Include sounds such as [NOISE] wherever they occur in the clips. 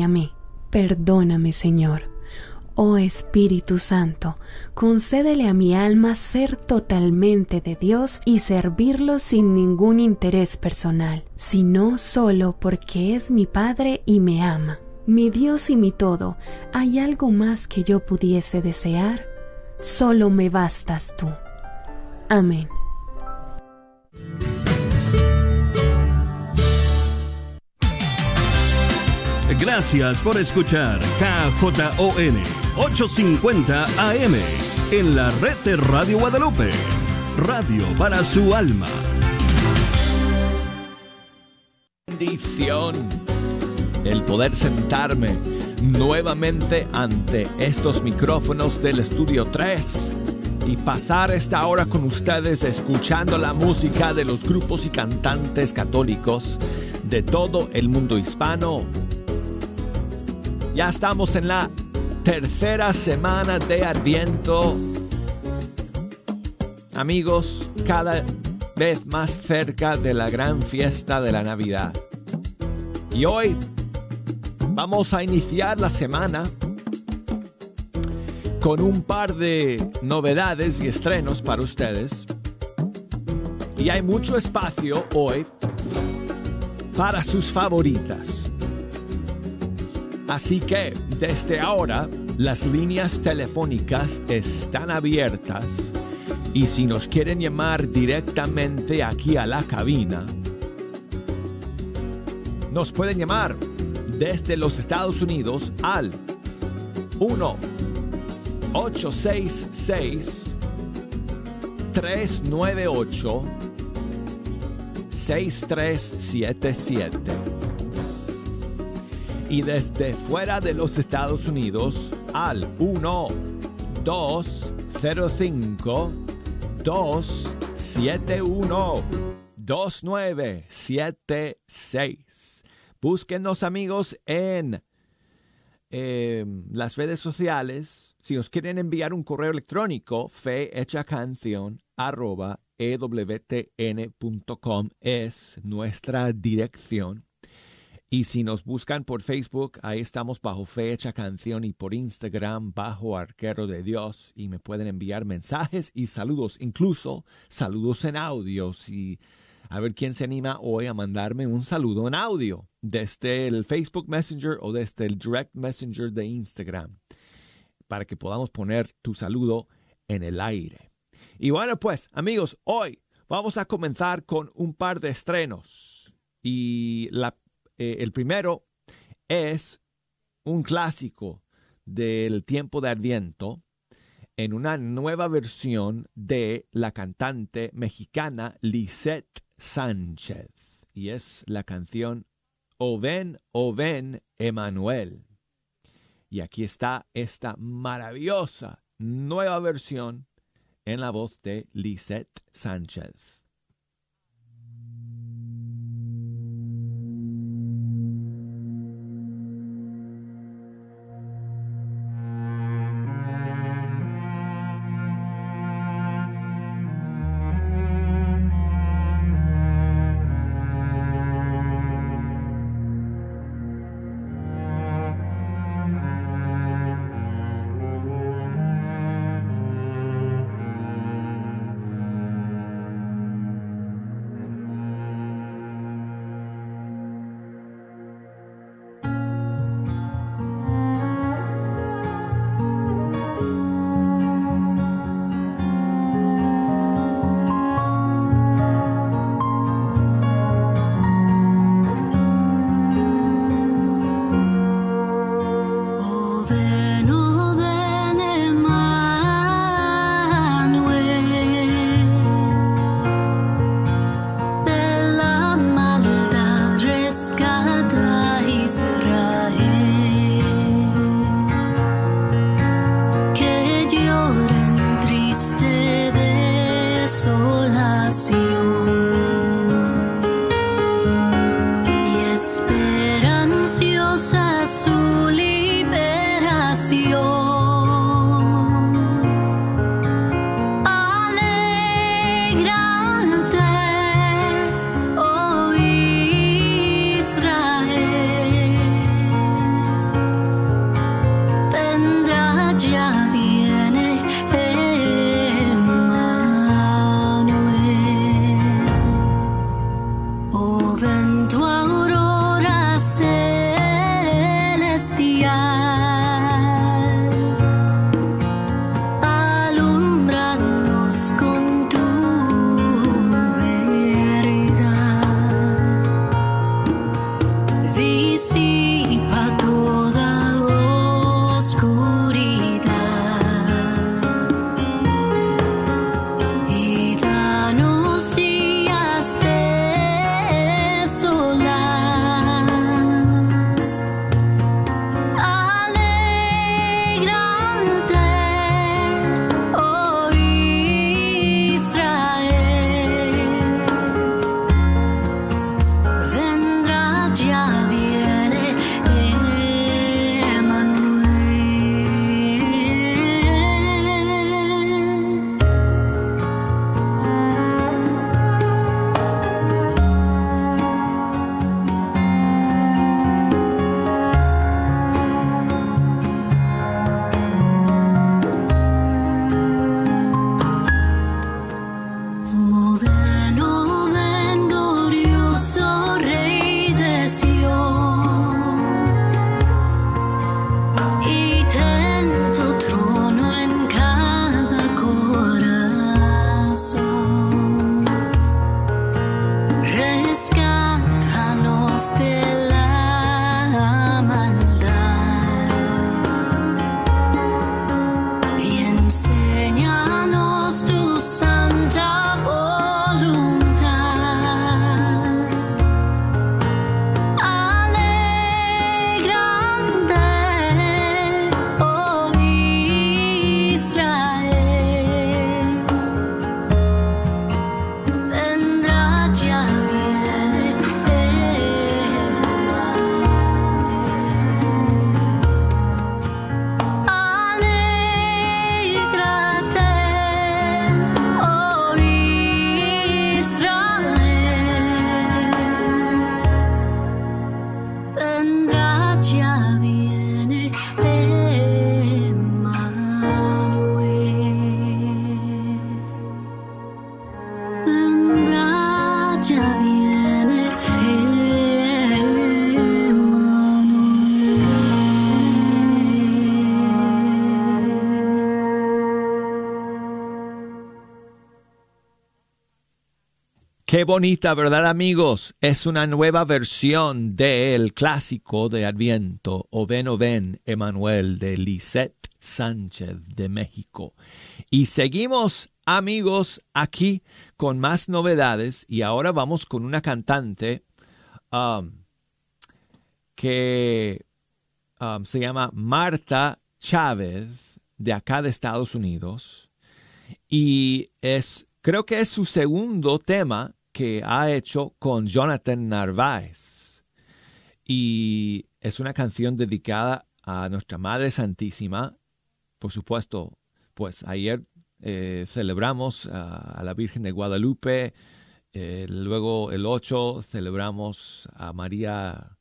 a mí. Perdóname, Señor. Oh Espíritu Santo, concédele a mi alma ser totalmente de Dios y servirlo sin ningún interés personal, sino solo porque es mi Padre y me ama. Mi Dios y mi todo, ¿hay algo más que yo pudiese desear? Solo me bastas tú. Amén. Gracias por escuchar KJON 850 AM en la red de Radio Guadalupe. Radio para su alma. Bendición. El poder sentarme nuevamente ante estos micrófonos del estudio 3 y pasar esta hora con ustedes escuchando la música de los grupos y cantantes católicos de todo el mundo hispano ya estamos en la tercera semana de Adviento. Amigos, cada vez más cerca de la gran fiesta de la Navidad. Y hoy vamos a iniciar la semana con un par de novedades y estrenos para ustedes. Y hay mucho espacio hoy para sus favoritas. Así que desde ahora las líneas telefónicas están abiertas y si nos quieren llamar directamente aquí a la cabina, nos pueden llamar desde los Estados Unidos al 1 866 398 6377 y desde fuera de los Estados Unidos al 1 205 271 2976. Búsquenos amigos en em, las redes sociales. Si nos quieren enviar un correo electrónico, canción arroba ewtn.com es nuestra dirección. Y si nos buscan por Facebook, ahí estamos bajo Fecha Canción y por Instagram bajo Arquero de Dios y me pueden enviar mensajes y saludos, incluso saludos en audio. Si, a ver quién se anima hoy a mandarme un saludo en audio desde el Facebook Messenger o desde el Direct Messenger de Instagram para que podamos poner tu saludo en el aire. Y bueno, pues amigos, hoy vamos a comenzar con un par de estrenos. Y la eh, el primero es un clásico del tiempo de Adviento en una nueva versión de la cantante mexicana Lisette Sánchez. Y es la canción O ven, o ven, Emanuel. Y aquí está esta maravillosa nueva versión en la voz de Lisette Sánchez. Qué bonita, ¿verdad amigos? Es una nueva versión del clásico de Adviento, O ven, o ven, Emanuel, de Lisette Sánchez de México. Y seguimos, amigos, aquí con más novedades y ahora vamos con una cantante um, que um, se llama Marta Chávez, de acá de Estados Unidos. Y es, creo que es su segundo tema que ha hecho con Jonathan Narváez. Y es una canción dedicada a nuestra Madre Santísima. Por supuesto, pues ayer eh, celebramos a, la Virgen de Guadalupe. Eh, luego el 8 celebramos a María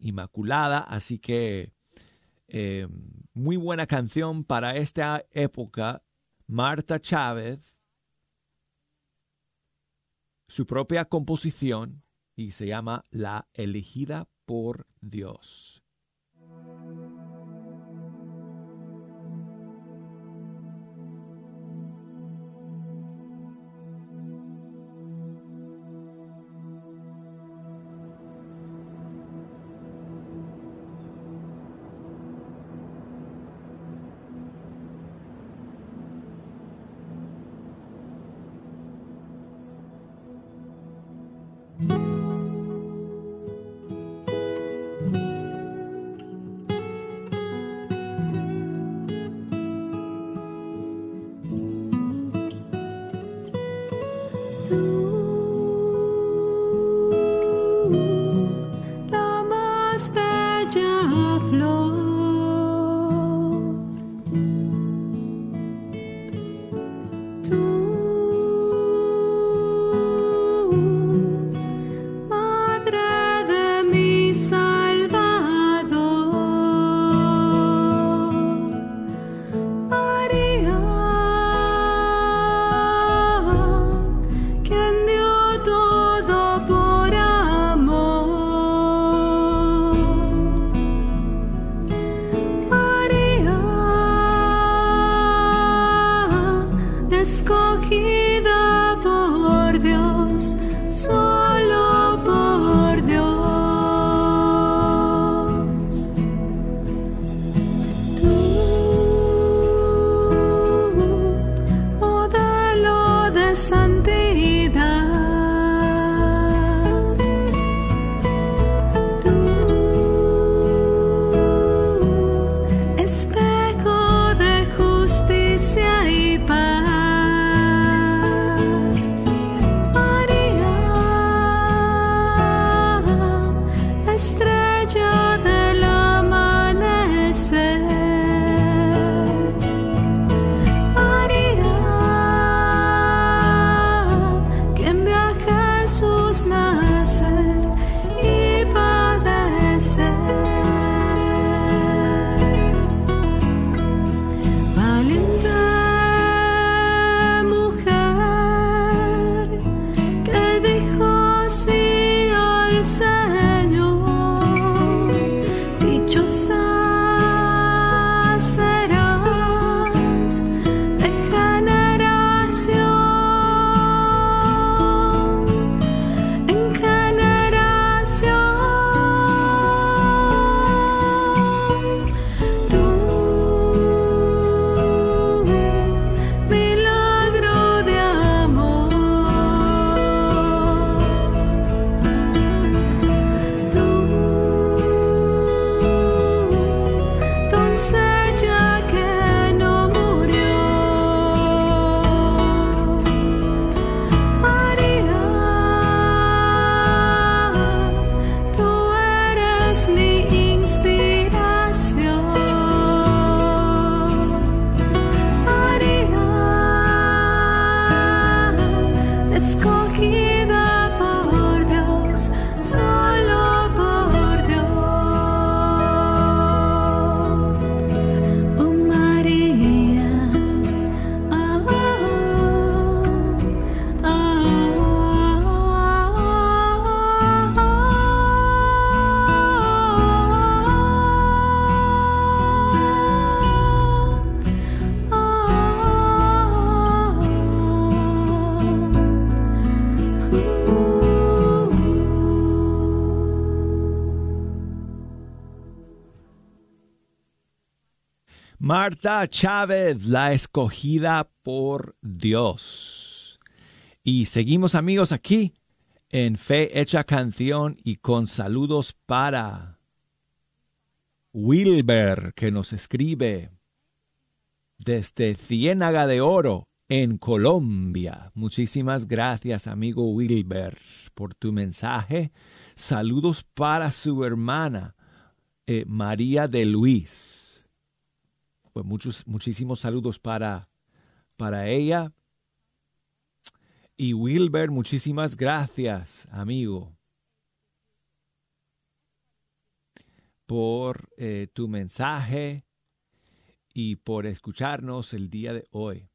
Inmaculada. Así que eh, muy buena canción para esta época. Marta Chávez su propia composición y se llama La elegida por Dios. Chávez, la escogida por Dios. Y seguimos amigos aquí en Fe Hecha Canción y con saludos para Wilber que nos escribe desde Ciénaga de Oro en Colombia. Muchísimas gracias amigo Wilber por tu mensaje. Saludos para su hermana eh, María de Luis pues muchos, muchísimos saludos para, para ella. Y Wilber, muchísimas gracias, amigo, por eh, tu mensaje y por escucharnos el día de hoy.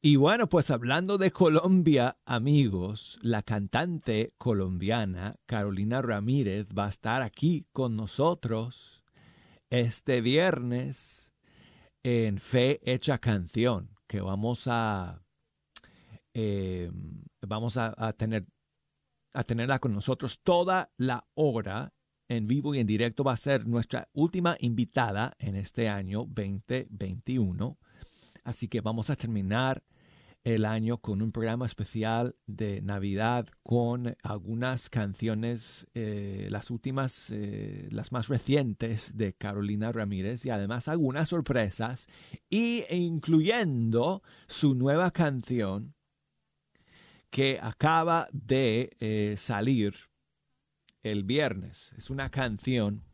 Y bueno, pues hablando de Colombia, amigos, la cantante colombiana Carolina Ramírez va a estar aquí con nosotros este viernes en Fe Hecha Canción, que vamos a, eh, vamos a, tener, a tenerla con nosotros toda la hora en vivo y en directo. Va a ser nuestra última invitada en este año 2021. Así que vamos a terminar el año con un programa especial de Navidad con algunas canciones, eh, las últimas, eh, las más recientes de Carolina Ramírez y además algunas sorpresas y incluyendo su nueva canción que acaba de eh, salir el viernes. Es una canción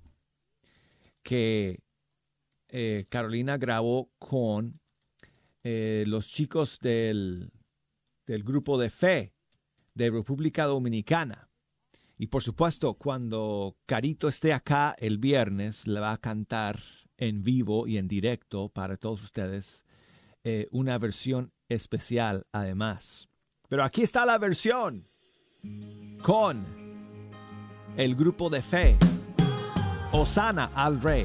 que Carolina grabó con eh, los chicos del, del grupo de fe de República Dominicana. Y por supuesto, cuando Carito esté acá el viernes, le va a cantar en vivo y en directo para todos ustedes eh, una versión especial además. Pero aquí está la versión con el grupo de fe. Osana al Rey.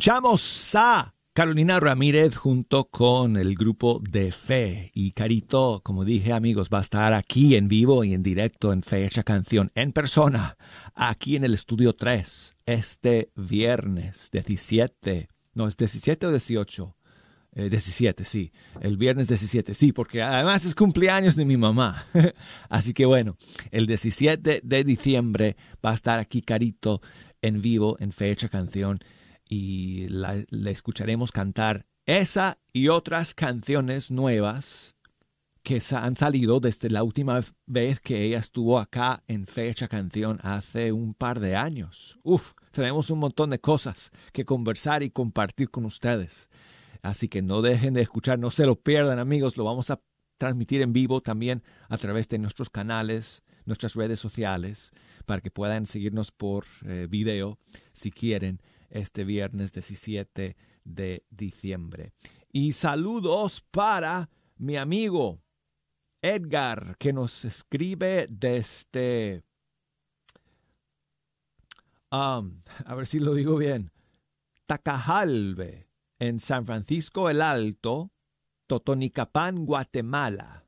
Escuchamos a Carolina Ramírez junto con el grupo de Fe. Y Carito, como dije amigos, va a estar aquí en vivo y en directo en Fecha Canción, en persona, aquí en el Estudio 3, este viernes 17. No, es 17 o 18. Eh, 17, sí. El viernes 17, sí, porque además es cumpleaños de mi mamá. [LAUGHS] Así que bueno, el 17 de diciembre va a estar aquí Carito en vivo en Fecha Canción y la, escucharemos cantar esa y otras canciones nuevas que han salido desde la última vez que ella estuvo acá en Fecha Canción hace un par de años. Uf, tenemos un montón de cosas que conversar y compartir con ustedes. Así que no dejen de escuchar, no se lo pierdan amigos, lo vamos a transmitir en vivo también a través de nuestros canales, nuestras redes sociales, para que puedan seguirnos por eh, video si quieren este viernes 17 de diciembre. Y saludos para mi amigo Edgar, que nos escribe desde... um, a ver si lo digo bien. Tacajalbe, en San Francisco el Alto, Totonicapán, Guatemala.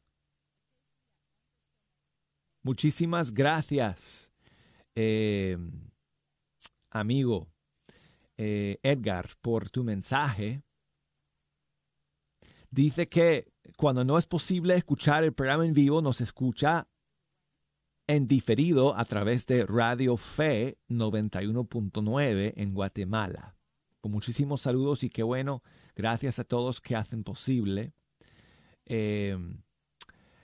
Muchísimas gracias, eh, amigo eh, Edgar, por tu mensaje. Dice que cuando no es posible escuchar el programa en vivo, nos escucha en diferido a través de Radio Fe 91.9 en Guatemala. Con muchísimos saludos y qué bueno, gracias a todos que hacen posible eh,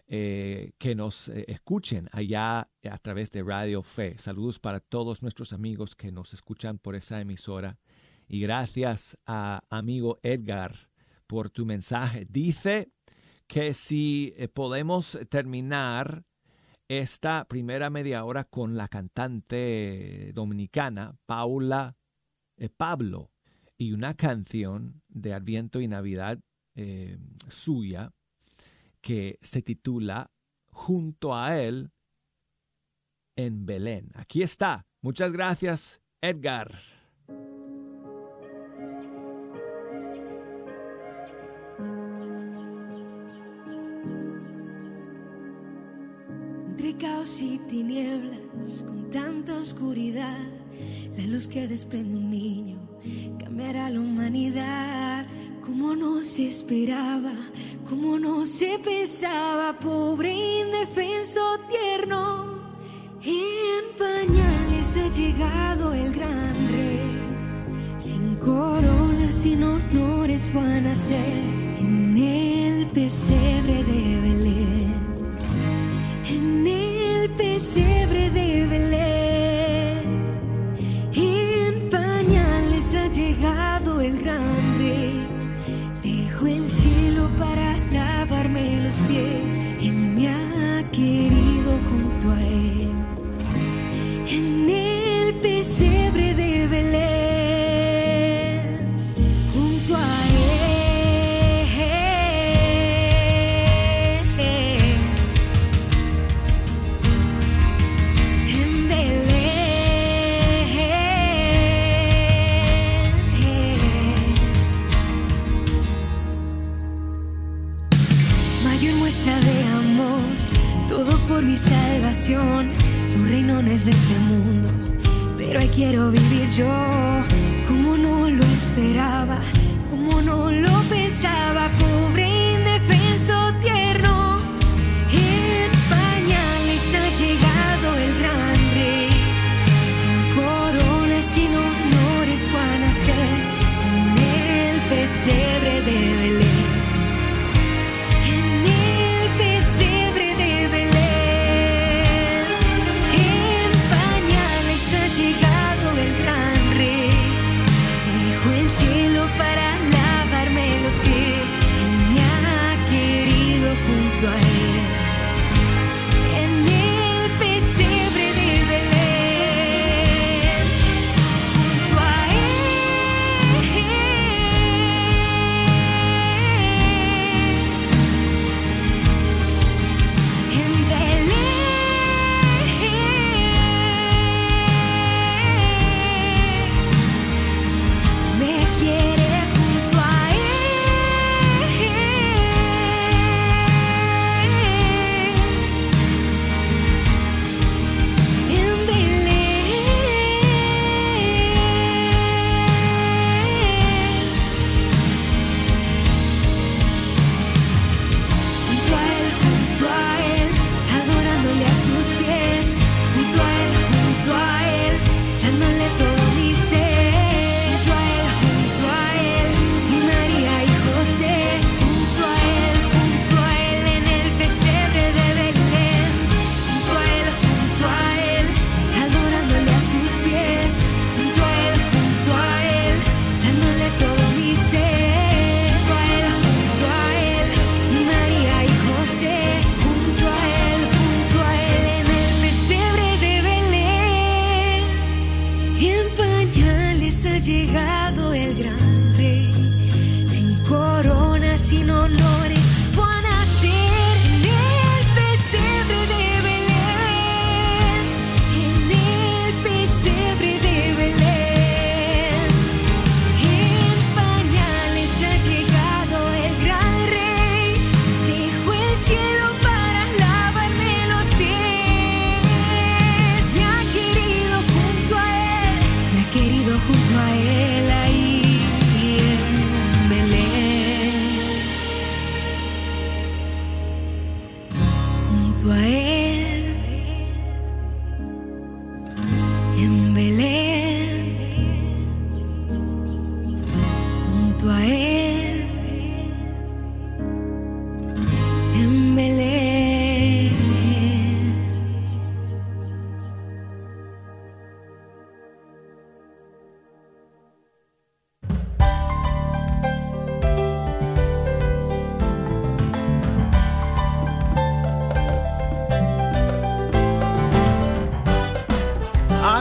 eh, que nos escuchen allá a través de Radio Fe. Saludos para todos nuestros amigos que nos escuchan por esa emisora. Y gracias a amigo Edgar por tu mensaje. Dice que si eh, podemos terminar esta primera media hora con la cantante dominicana Paula eh, Pablo y una canción de Adviento y Navidad eh, suya que se titula Junto a él en Belén. Aquí está. Muchas gracias, Edgar. Caos y tinieblas, con tanta oscuridad, la luz que desprende un niño cambiará la humanidad. Como no se esperaba, como no se pensaba, pobre indefenso tierno. En pañales ha llegado el gran rey, sin corona, sin honores van a ser en el pesebre de Belén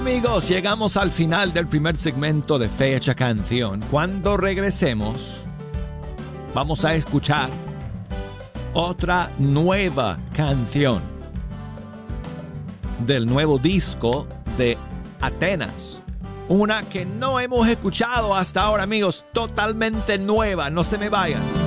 amigos, llegamos al final del primer segmento de Fecha Canción. Cuando regresemos, vamos a escuchar otra nueva canción del nuevo disco de Atenas. Una que no hemos escuchado hasta ahora, amigos, totalmente nueva. No se me vayan.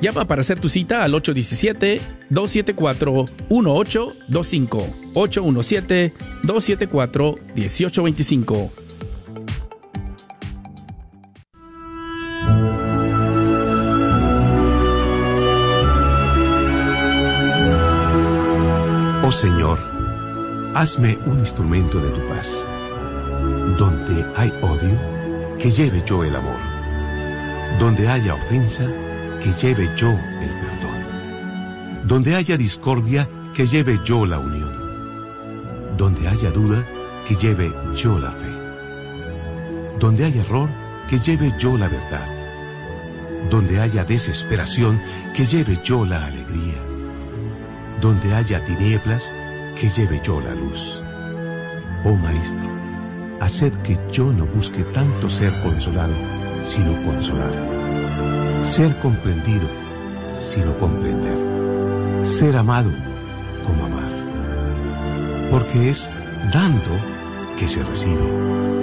Llama para hacer tu cita al 817-274-1825. 817-274-1825. Oh Señor, hazme un instrumento de tu paz. Donde hay odio, que lleve yo el amor. Donde haya ofensa, que lleve yo el perdón. Donde haya discordia, que lleve yo la unión. Donde haya duda, que lleve yo la fe. Donde haya error, que lleve yo la verdad. Donde haya desesperación, que lleve yo la alegría. Donde haya tinieblas, que lleve yo la luz. Oh Maestro, haced que yo no busque tanto ser consolado, sino consolar. Ser comprendido, sino comprender. Ser amado, como amar. Porque es dando que se recibe,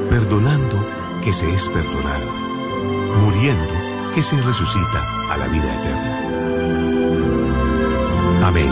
perdonando que se es perdonado, muriendo que se resucita a la vida eterna. Amén.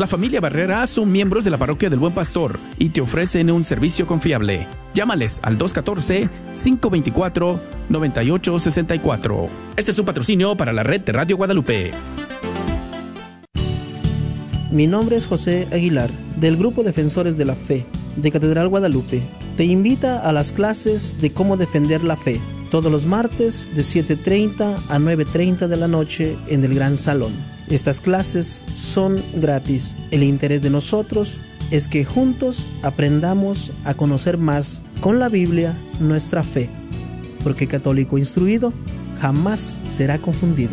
La familia Barrera son miembros de la parroquia del Buen Pastor y te ofrecen un servicio confiable. Llámales al 214-524-9864. Este es un patrocinio para la red de Radio Guadalupe. Mi nombre es José Aguilar, del Grupo Defensores de la Fe, de Catedral Guadalupe. Te invita a las clases de cómo defender la fe, todos los martes de 7.30 a 9.30 de la noche en el Gran Salón. Estas clases son gratis. El interés de nosotros es que juntos aprendamos a conocer más con la Biblia nuestra fe, porque católico instruido jamás será confundido.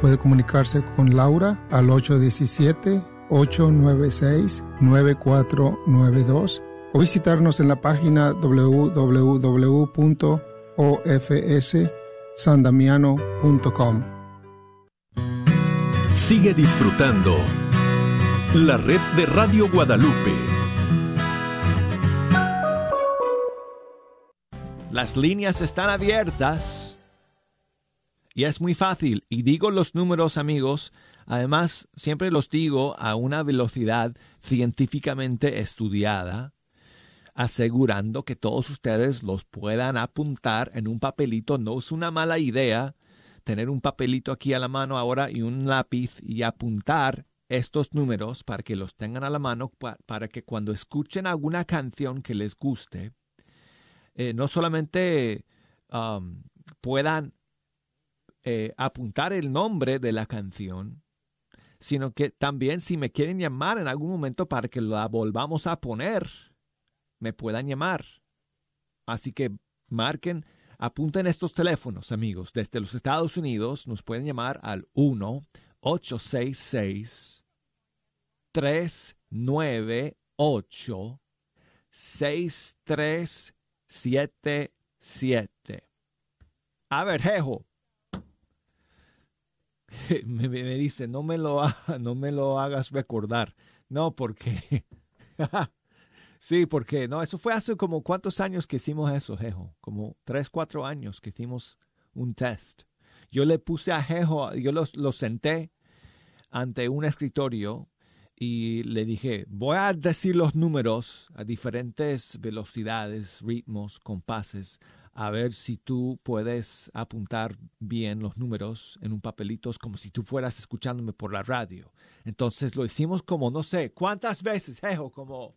Puede comunicarse con Laura al 817-896-9492 o visitarnos en la página www.ofssandamiano.com. Sigue disfrutando la red de Radio Guadalupe. Las líneas están abiertas y es muy fácil. Y digo los números, amigos. Además, siempre los digo a una velocidad científicamente estudiada, asegurando que todos ustedes los puedan apuntar en un papelito. No es una mala idea tener un papelito aquí a la mano ahora y un lápiz y apuntar estos números para que los tengan a la mano, pa- para que cuando escuchen alguna canción que les guste, eh, no solamente um, puedan eh, apuntar el nombre de la canción, sino que también si me quieren llamar en algún momento para que la volvamos a poner, me puedan llamar. Así que marquen, apunten estos teléfonos, amigos. Desde los Estados Unidos nos pueden llamar al 1-866 398 6377. A ver, Jejo. [LAUGHS] Me, dice, no me, lo, [LAUGHS] no me lo hagas recordar. No, porque... [LAUGHS] sí, porque no, eso fue hace como cuántos años que hicimos eso, Jejo. Como tres, cuatro años que hicimos un test. Yo le puse a Jejo, yo lo, lo senté ante un escritorio y le dije, voy a decir los números a diferentes velocidades, ritmos, compases, a ver si tú puedes apuntar bien los números en un papelito, como si tú fueras escuchándome por la radio. Entonces lo hicimos como, no sé, ¿cuántas veces, Jejo? Como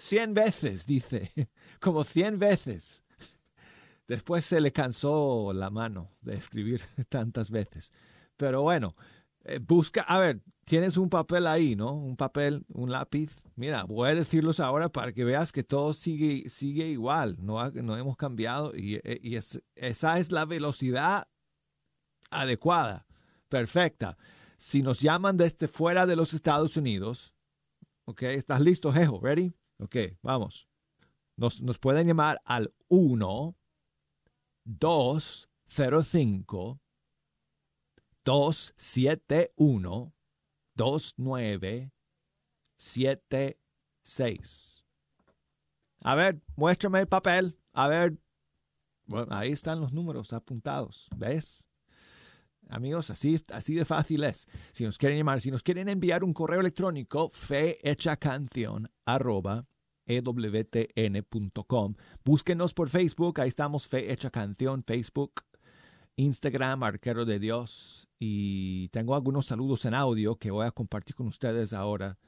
100 veces, dice, [LAUGHS] como 100 veces. Después se le cansó la mano de escribir [LAUGHS] tantas veces. Pero bueno, Eh, busca, a ver, tienes un papel ahí, ¿no? Un papel, un lápiz. Mira, voy a decirlos ahora para que veas que todo sigue, igual, no, hemos cambiado y, eh, esa es la velocidad adecuada, perfecta. Si nos llaman desde fuera de los Estados Unidos, ¿ok? ¿Estás listo, Jejo? ¿Ready? Ok, vamos. Nos, nos pueden llamar al 1 205 271 2976. A ver, muéstrame el papel. A ver. Bueno, ahí están los números apuntados. ¿Ves? Amigos, así, así de fácil es. Si nos quieren llamar, si nos quieren enviar un correo electrónico, fehechacanción arroba ewtn.com. Búsquenos por Facebook, ahí estamos, Fe Canción, Facebook, Instagram, Arquero de Dios. Y tengo algunos saludos en audio que voy a compartir con ustedes ahora.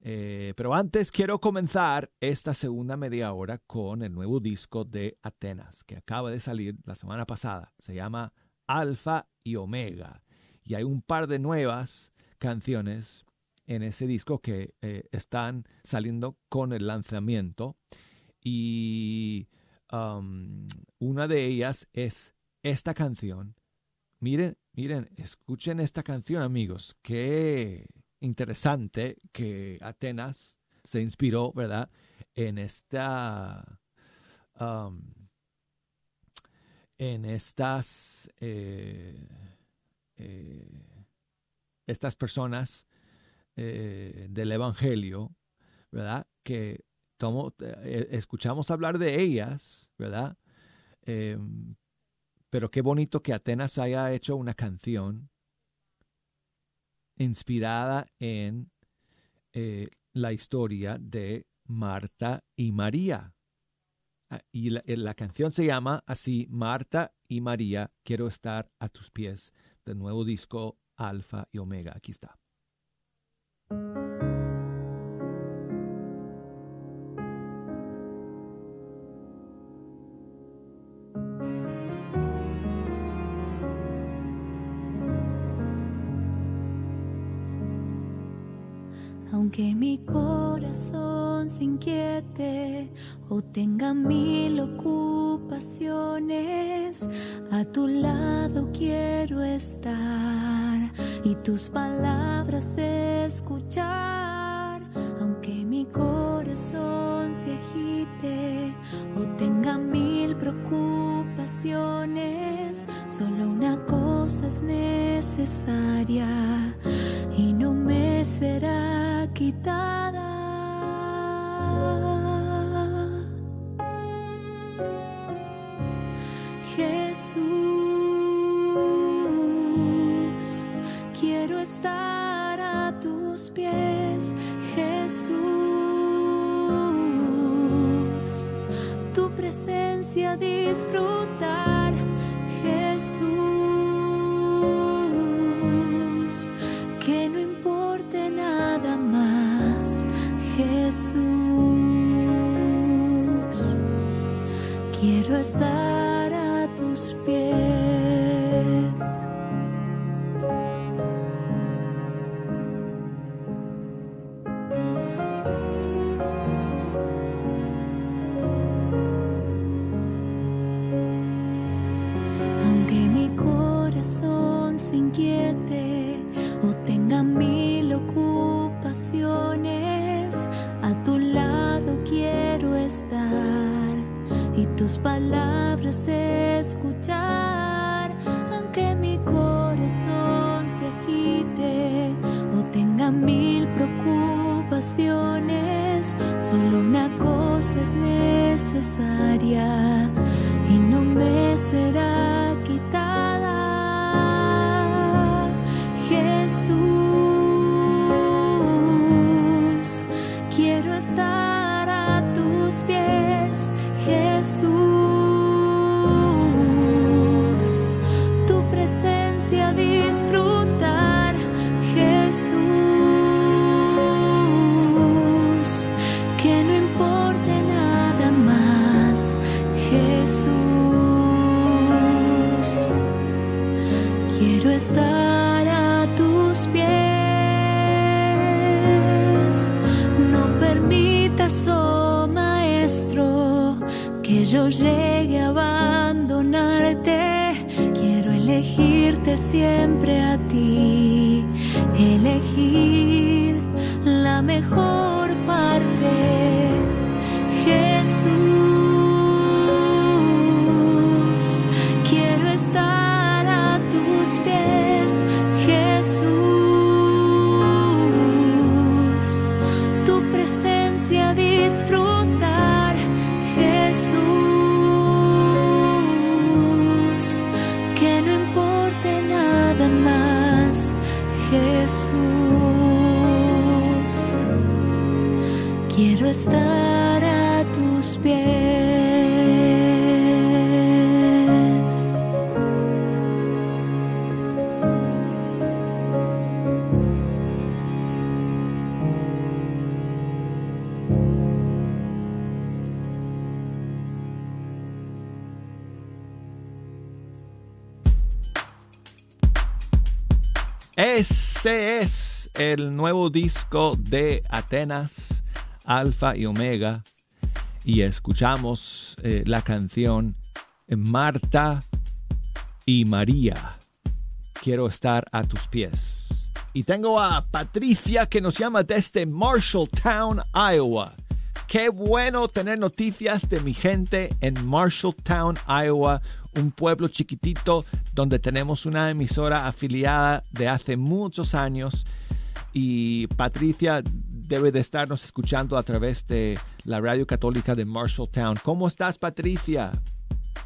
Eh, pero antes quiero comenzar esta segunda media hora con el nuevo disco de Atenas, que acaba de salir la semana pasada. Se llama Alfa y Omega. Y hay un par de nuevas canciones en ese disco que eh, están saliendo con el lanzamiento. Y um, una de ellas es esta canción. Miren, miren, escuchen esta canción, amigos. Qué interesante que Atenas se inspiró, ¿verdad? En esta. um, en estas. eh, eh, estas personas eh, del Evangelio, ¿verdad? Que tomo, escuchamos hablar de ellas, ¿verdad? Eh, pero qué bonito que Atenas haya hecho una canción inspirada en eh, la historia de Marta y María. Ah, Y la, eh, la canción se llama así, Marta y María, quiero estar a tus pies, del nuevo disco Alfa y Omega. Aquí está. Aunque mi corazón se inquiete o tenga mil ocupaciones, a tu lado quiero estar y tus palabras escuchar. Aunque mi corazón se agite o tenga mil preocupaciones, solo una cosa es necesaria y no me será quiero escuchar. Aunque mi corazón se agite o tenga mil preocupaciones, el nuevo disco de Atenas, Alfa y Omega. Y escuchamos eh, la canción Marta y María. Quiero estar a tus pies. Y tengo a Patricia que nos llama desde Marshalltown, Iowa. Qué bueno tener noticias de mi gente en Marshalltown, Iowa, un pueblo chiquitito donde tenemos una emisora afiliada de hace muchos años. Y Patricia debe de estarnos escuchando a través de la radio católica de Marshalltown. ¿Cómo estás, Patricia?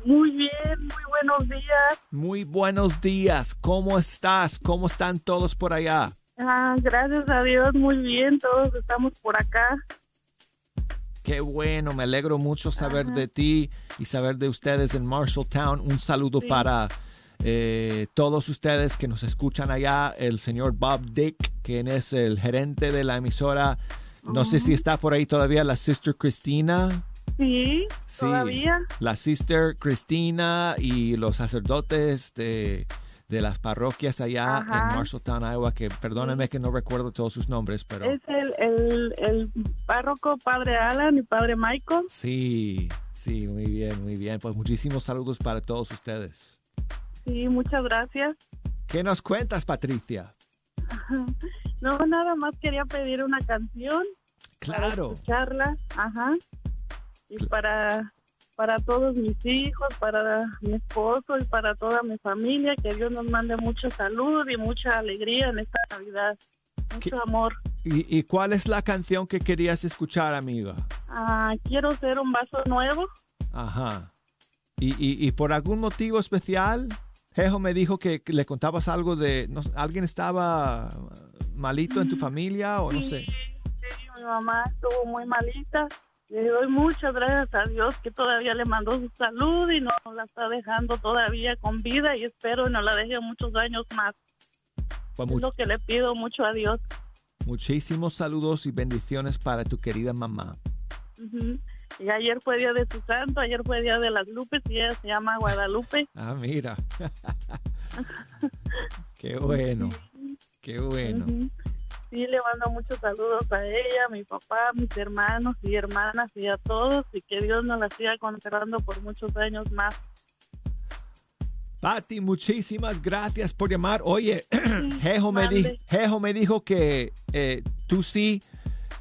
Muy bien, muy buenos días. Muy buenos días. ¿Cómo estás? ¿Cómo están todos por allá? Ah, gracias a Dios, muy bien, todos estamos por acá. Qué bueno, me alegro mucho saber de ti y saber de ustedes en Marshalltown. Un saludo Sí. para eh, todos ustedes que nos escuchan allá, el señor Bob Dick, quien es el gerente de la emisora. No sé si está por ahí todavía la Sister Cristina. Sí, Sí, todavía. La Sister Cristina y los sacerdotes de, de las parroquias allá Ajá. en Marshalltown, Iowa, que perdónenme que no recuerdo todos sus nombres, pero... Es el, el, el párroco Padre Alan y Padre Michael. Sí, sí, muy bien, muy bien. Pues muchísimos saludos para todos ustedes. Sí, muchas gracias. ¿Qué nos cuentas, Patricia? [LAUGHS] No, nada más quería pedir una canción. Claro. Para escucharla, ajá. Y para, para todos mis hijos, para mi esposo y para toda mi familia, que Dios nos mande mucha salud y mucha alegría en esta Navidad. Mucho ¿Qué- amor. ¿Y, y cuál es la canción que querías escuchar, amiga? Ah, quiero ser un vaso nuevo. Ajá. ¿Y, y, y por algún motivo especial? Jejo me dijo que le contabas algo de... no ¿Alguien estaba malito en tu familia o no sé? Sí, mi mamá estuvo muy malita. Le doy muchas gracias a Dios que todavía le mandó su salud y no la está dejando todavía con vida y espero no la deje muchos años más. Pues Es lo que le pido mucho a Dios. muchísimos saludos y bendiciones para tu querida mamá. Ujú. Y ayer fue día de su santo, ayer fue día de las Lupes y ella se llama Guadalupe. Ah, mira. [LAUGHS] Qué bueno. Qué bueno. Sí, le mando muchos saludos a ella, a mi papá, a mis hermanos y hermanas y a todos y que Dios nos la siga conservando por muchos años más. Pati, muchísimas gracias por llamar. Oye, [CLEARS THROAT] Jejo me, di- me dijo que eh, tú sí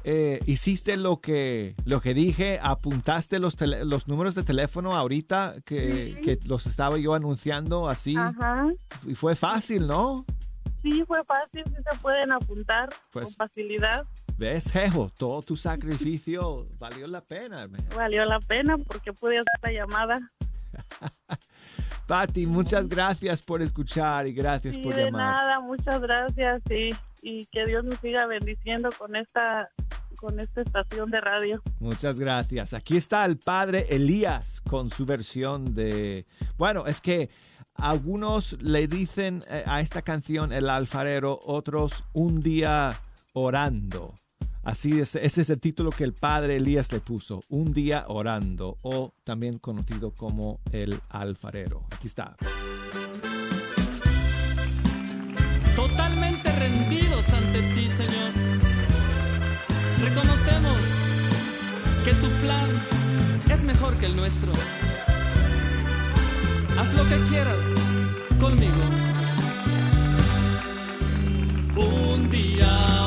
eh, hiciste lo que, lo que dije, apuntaste los, tele- los números de teléfono ahorita que, Sí. que los estaba yo anunciando así. Ajá. Y fue fácil, ¿no? Sí, fue fácil, sí se pueden apuntar Pues- con facilidad. ¿Ves, Jejo? Todo tu sacrificio [LAUGHS] valió la pena. man. Valió la pena porque pude hacer la llamada. [LAUGHS] Pati, muchas gracias por escuchar y gracias Sí, por de llamar. nada, muchas gracias y, y que Dios nos siga bendiciendo con esta con esta estación de radio. Muchas gracias. Aquí está el padre Elías con su versión de... Bueno, es que algunos le dicen eh, a esta canción el alfarero, otros un día orando. Así es, ese es el título que el padre Elías le puso, un día orando, o también conocido como el alfarero. Aquí está. es mejor que el nuestro. Haz lo que quieras conmigo. Un día.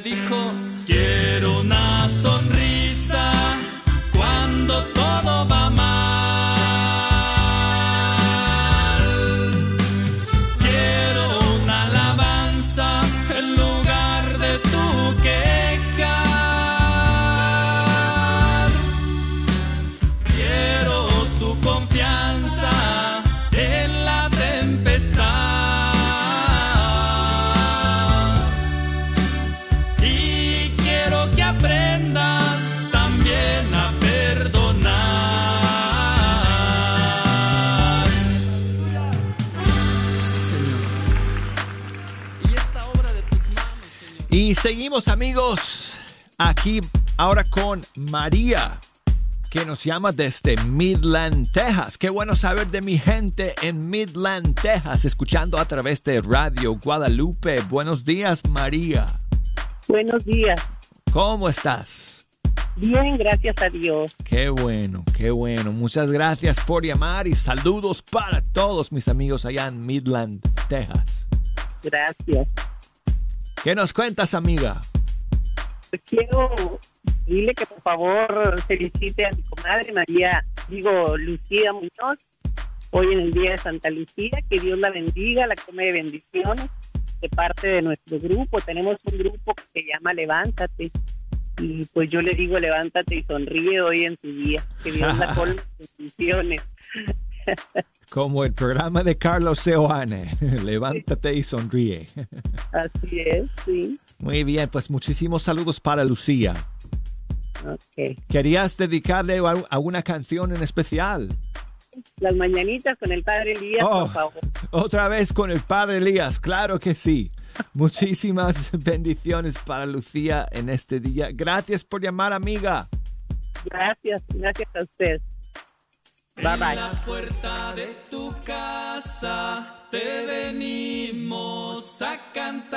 dijo, quiero nada. Seguimos amigos aquí ahora con María que nos llama desde Midland, Texas. Qué bueno saber de mi gente en Midland, Texas, escuchando a través de Radio Guadalupe. Buenos días María. Buenos días. ¿Cómo estás? Bien, gracias a Dios. Qué bueno, qué bueno. Muchas gracias por llamar y saludos para todos mis amigos allá en Midland, Texas. Gracias. ¿Qué nos cuentas, amiga? Pues quiero dile que por favor felicite a mi comadre María, digo Lucía Muñoz, hoy en el Día de Santa Lucía, que Dios la bendiga, la come de bendiciones de parte de nuestro grupo. Tenemos un grupo que se llama Levántate. Y pues yo le digo, levántate y sonríe hoy en tu día. Que Dios la [LAUGHS] colme de bendiciones. [LAUGHS] Como el programa de Carlos Seoane. [LAUGHS] Levántate y sonríe. [LAUGHS] Así es, sí. Muy bien, pues muchísimos saludos para Lucía. ¿Querías dedicarle a alguna canción en especial? Las mañanitas con el padre Elías, Oh. por favor. Otra vez con el padre Elías, claro que sí. Muchísimas [LAUGHS] bendiciones para Lucía en este día. Gracias por llamar, amiga. Gracias, gracias a usted. Bye En bye. la puerta de tu casa te venimos a cantar.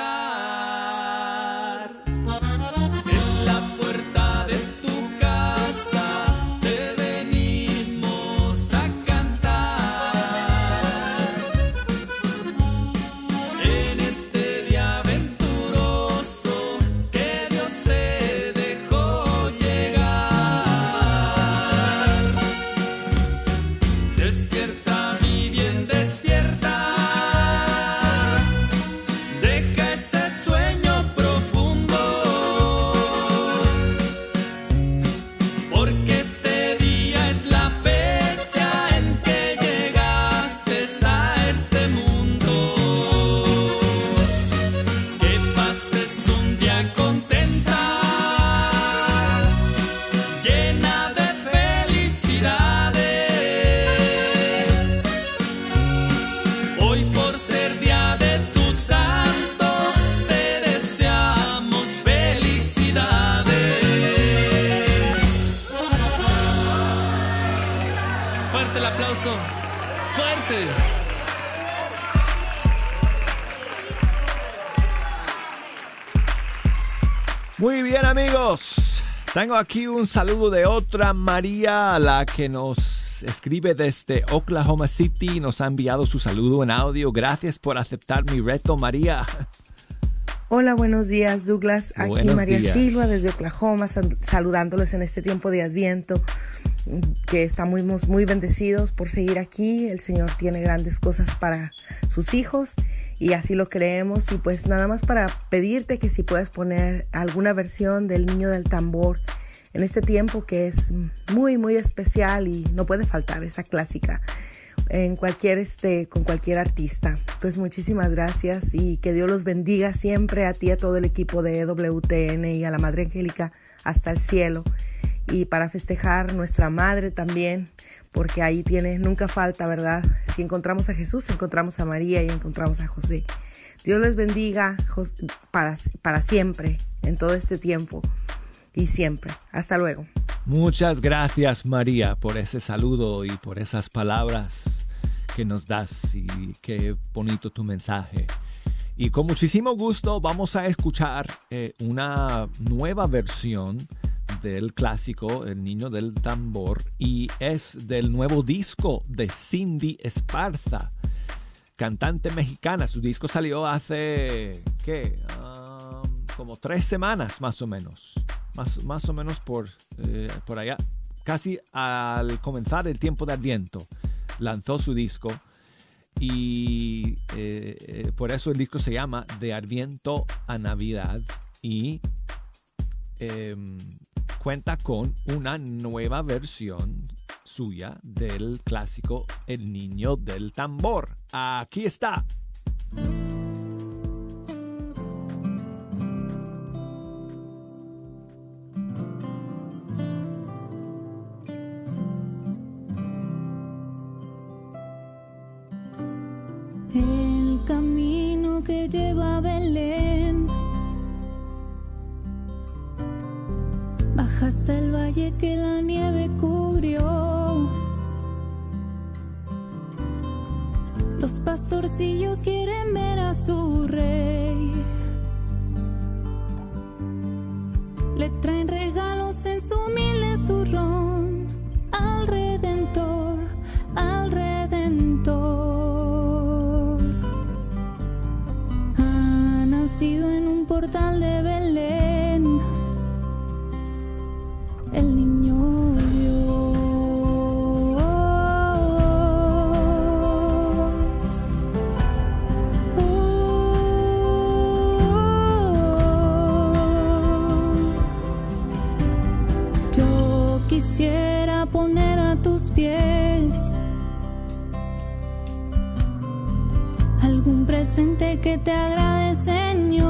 Tengo aquí un saludo de otra María, la que nos escribe desde Oklahoma City. Nos ha enviado su saludo en audio. Gracias por aceptar mi reto, María. Hola, buenos días, Douglas. Aquí Buenos María días. Silva desde Oklahoma, sal- saludándoles en este tiempo de Adviento, que estamos muy bendecidos por seguir aquí. El Señor tiene grandes cosas para sus hijos y así lo creemos. Y pues nada más para pedirte que si puedes poner alguna versión del Niño del Tambor en este tiempo que es muy, muy especial y no puede faltar esa clásica en cualquier este con cualquier artista. Pues muchísimas gracias y que Dios los bendiga siempre a ti a todo el equipo de WTN y a la Madre Angélica hasta el cielo. Y para festejar nuestra madre también, porque ahí tiene nunca falta, ¿verdad? Si encontramos a Jesús, encontramos a María y encontramos a José. Dios les bendiga para, para siempre, en todo este tiempo y siempre. Hasta luego. Muchas gracias, María, por ese saludo y por esas palabras que nos das y qué bonito tu mensaje. Y con muchísimo gusto vamos a escuchar eh, una nueva versión del clásico El Niño del Tambor y es del nuevo disco de Cindy Esparza, cantante mexicana. Su disco salió hace, ¿qué? Ah, como tres semanas más o menos. Más, más o menos por, eh, por allá. Casi al comenzar el tiempo de Adviento lanzó su disco y eh, eh, por eso el disco se llama De Adviento a Navidad y em, cuenta con una nueva versión suya del clásico El Niño del Tambor. Aquí está. El camino que lleva hasta el valle que la nieve cubrió. Los pastorcillos quieren ver a su rey. Le traen regalos en su humilde zurrón al redentor, al redentor. Ha nacido en un portal de que te agrade, Señor.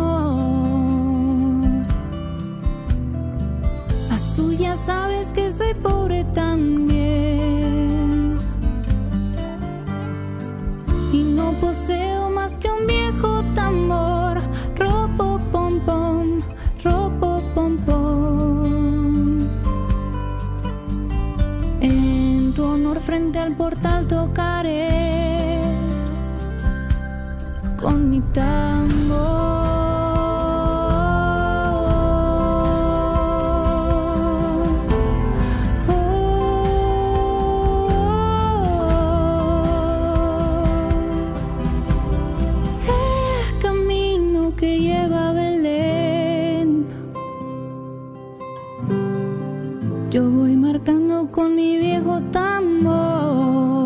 Haz tú ya sabes que soy pobre también. Y no poseo más que un viejo tambor. Ropo pom pom, ropo pom pom. En tu honor frente al portal Yo voy marcando con mi viejo tambor.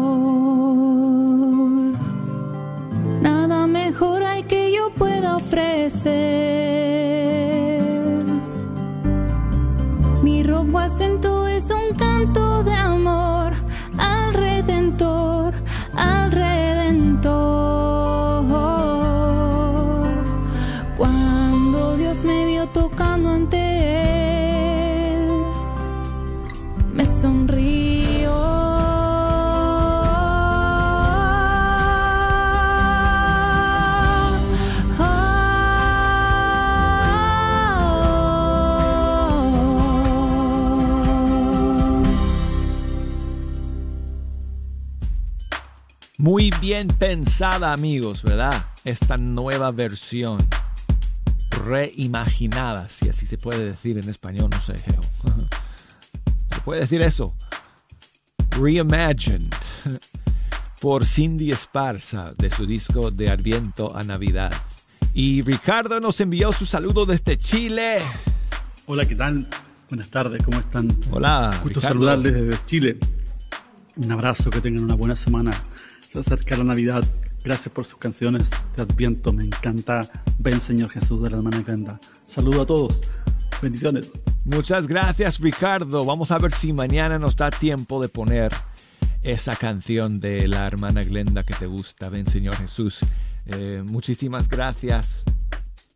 Mi robo acento es un canto de amor bien pensada, amigos, ¿verdad? Esta nueva versión reimaginada, si así se puede decir en español, no sé, Geo. [LAUGHS] ¿Se puede decir eso? Reimagined por Cindy Esparza de su disco De Adviento a Navidad. Y Ricardo nos envió su saludo desde Chile. Hola, ¿qué tal? Buenas tardes, ¿cómo están? Hola, Gusto saludarles desde Chile. Un abrazo, que tengan una buena semana. Se acerca la Navidad. Gracias por sus canciones de Adviento. Me encanta. Ven, Señor Jesús de la hermana Glenda. Saludo a todos. Bendiciones. Muchas gracias, Ricardo. Vamos a ver si mañana nos da tiempo de poner esa canción de la hermana Glenda que te gusta. Ven, Señor Jesús. Eh, muchísimas gracias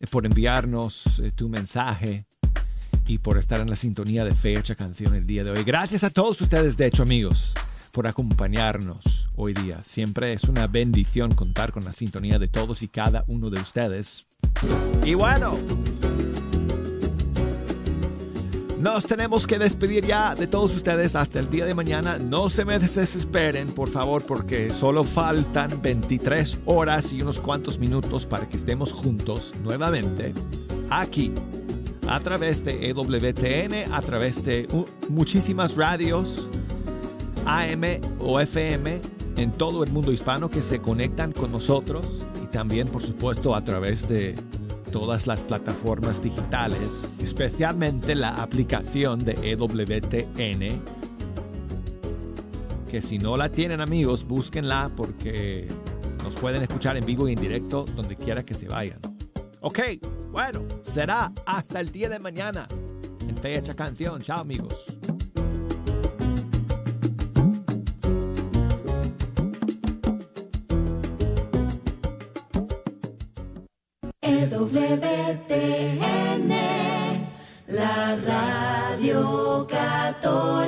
eh, por enviarnos eh, tu mensaje y por estar en la sintonía de Fecha Canción el día de hoy. Gracias a todos ustedes, de hecho, amigos, por acompañarnos hoy día. Siempre es una bendición contar con la sintonía de todos y cada uno de ustedes. Y bueno, nos tenemos que despedir ya de todos ustedes hasta el día de mañana. No se me desesperen, por favor, porque solo faltan 23 horas y unos cuantos minutos para que estemos juntos nuevamente aquí a través de EWTN, a través de uh, muchísimas radios AM o FM en todo el mundo hispano que se conectan con nosotros y también, por supuesto, a través de todas las plataformas digitales, especialmente la aplicación de EWTN, que si no la tienen amigos, búsquenla porque nos pueden escuchar en vivo y en directo donde quiera que se vayan. Ok, bueno, será hasta el día de mañana en Fecha Canción. Chao amigos. EWTN, la radio católica.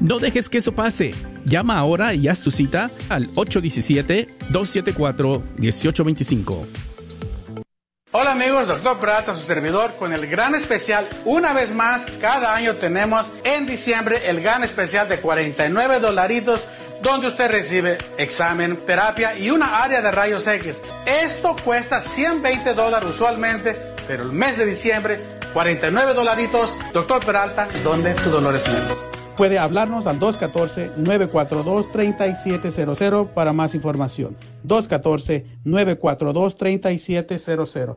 No dejes que eso pase. Llama ahora y haz tu cita al 817-274-1825. Hola amigos, doctor Prata, su servidor, con el gran especial. Una vez más, cada año tenemos en diciembre el gran especial de 49 dolaritos, donde usted recibe examen, terapia y una área de rayos X. Esto cuesta 120 dólares usualmente, pero el mes de diciembre, 49 dolaritos, doctor Peralta, donde su dolor es menos. Puede hablarnos al 214-942-3700 para más información. 214-942-3700.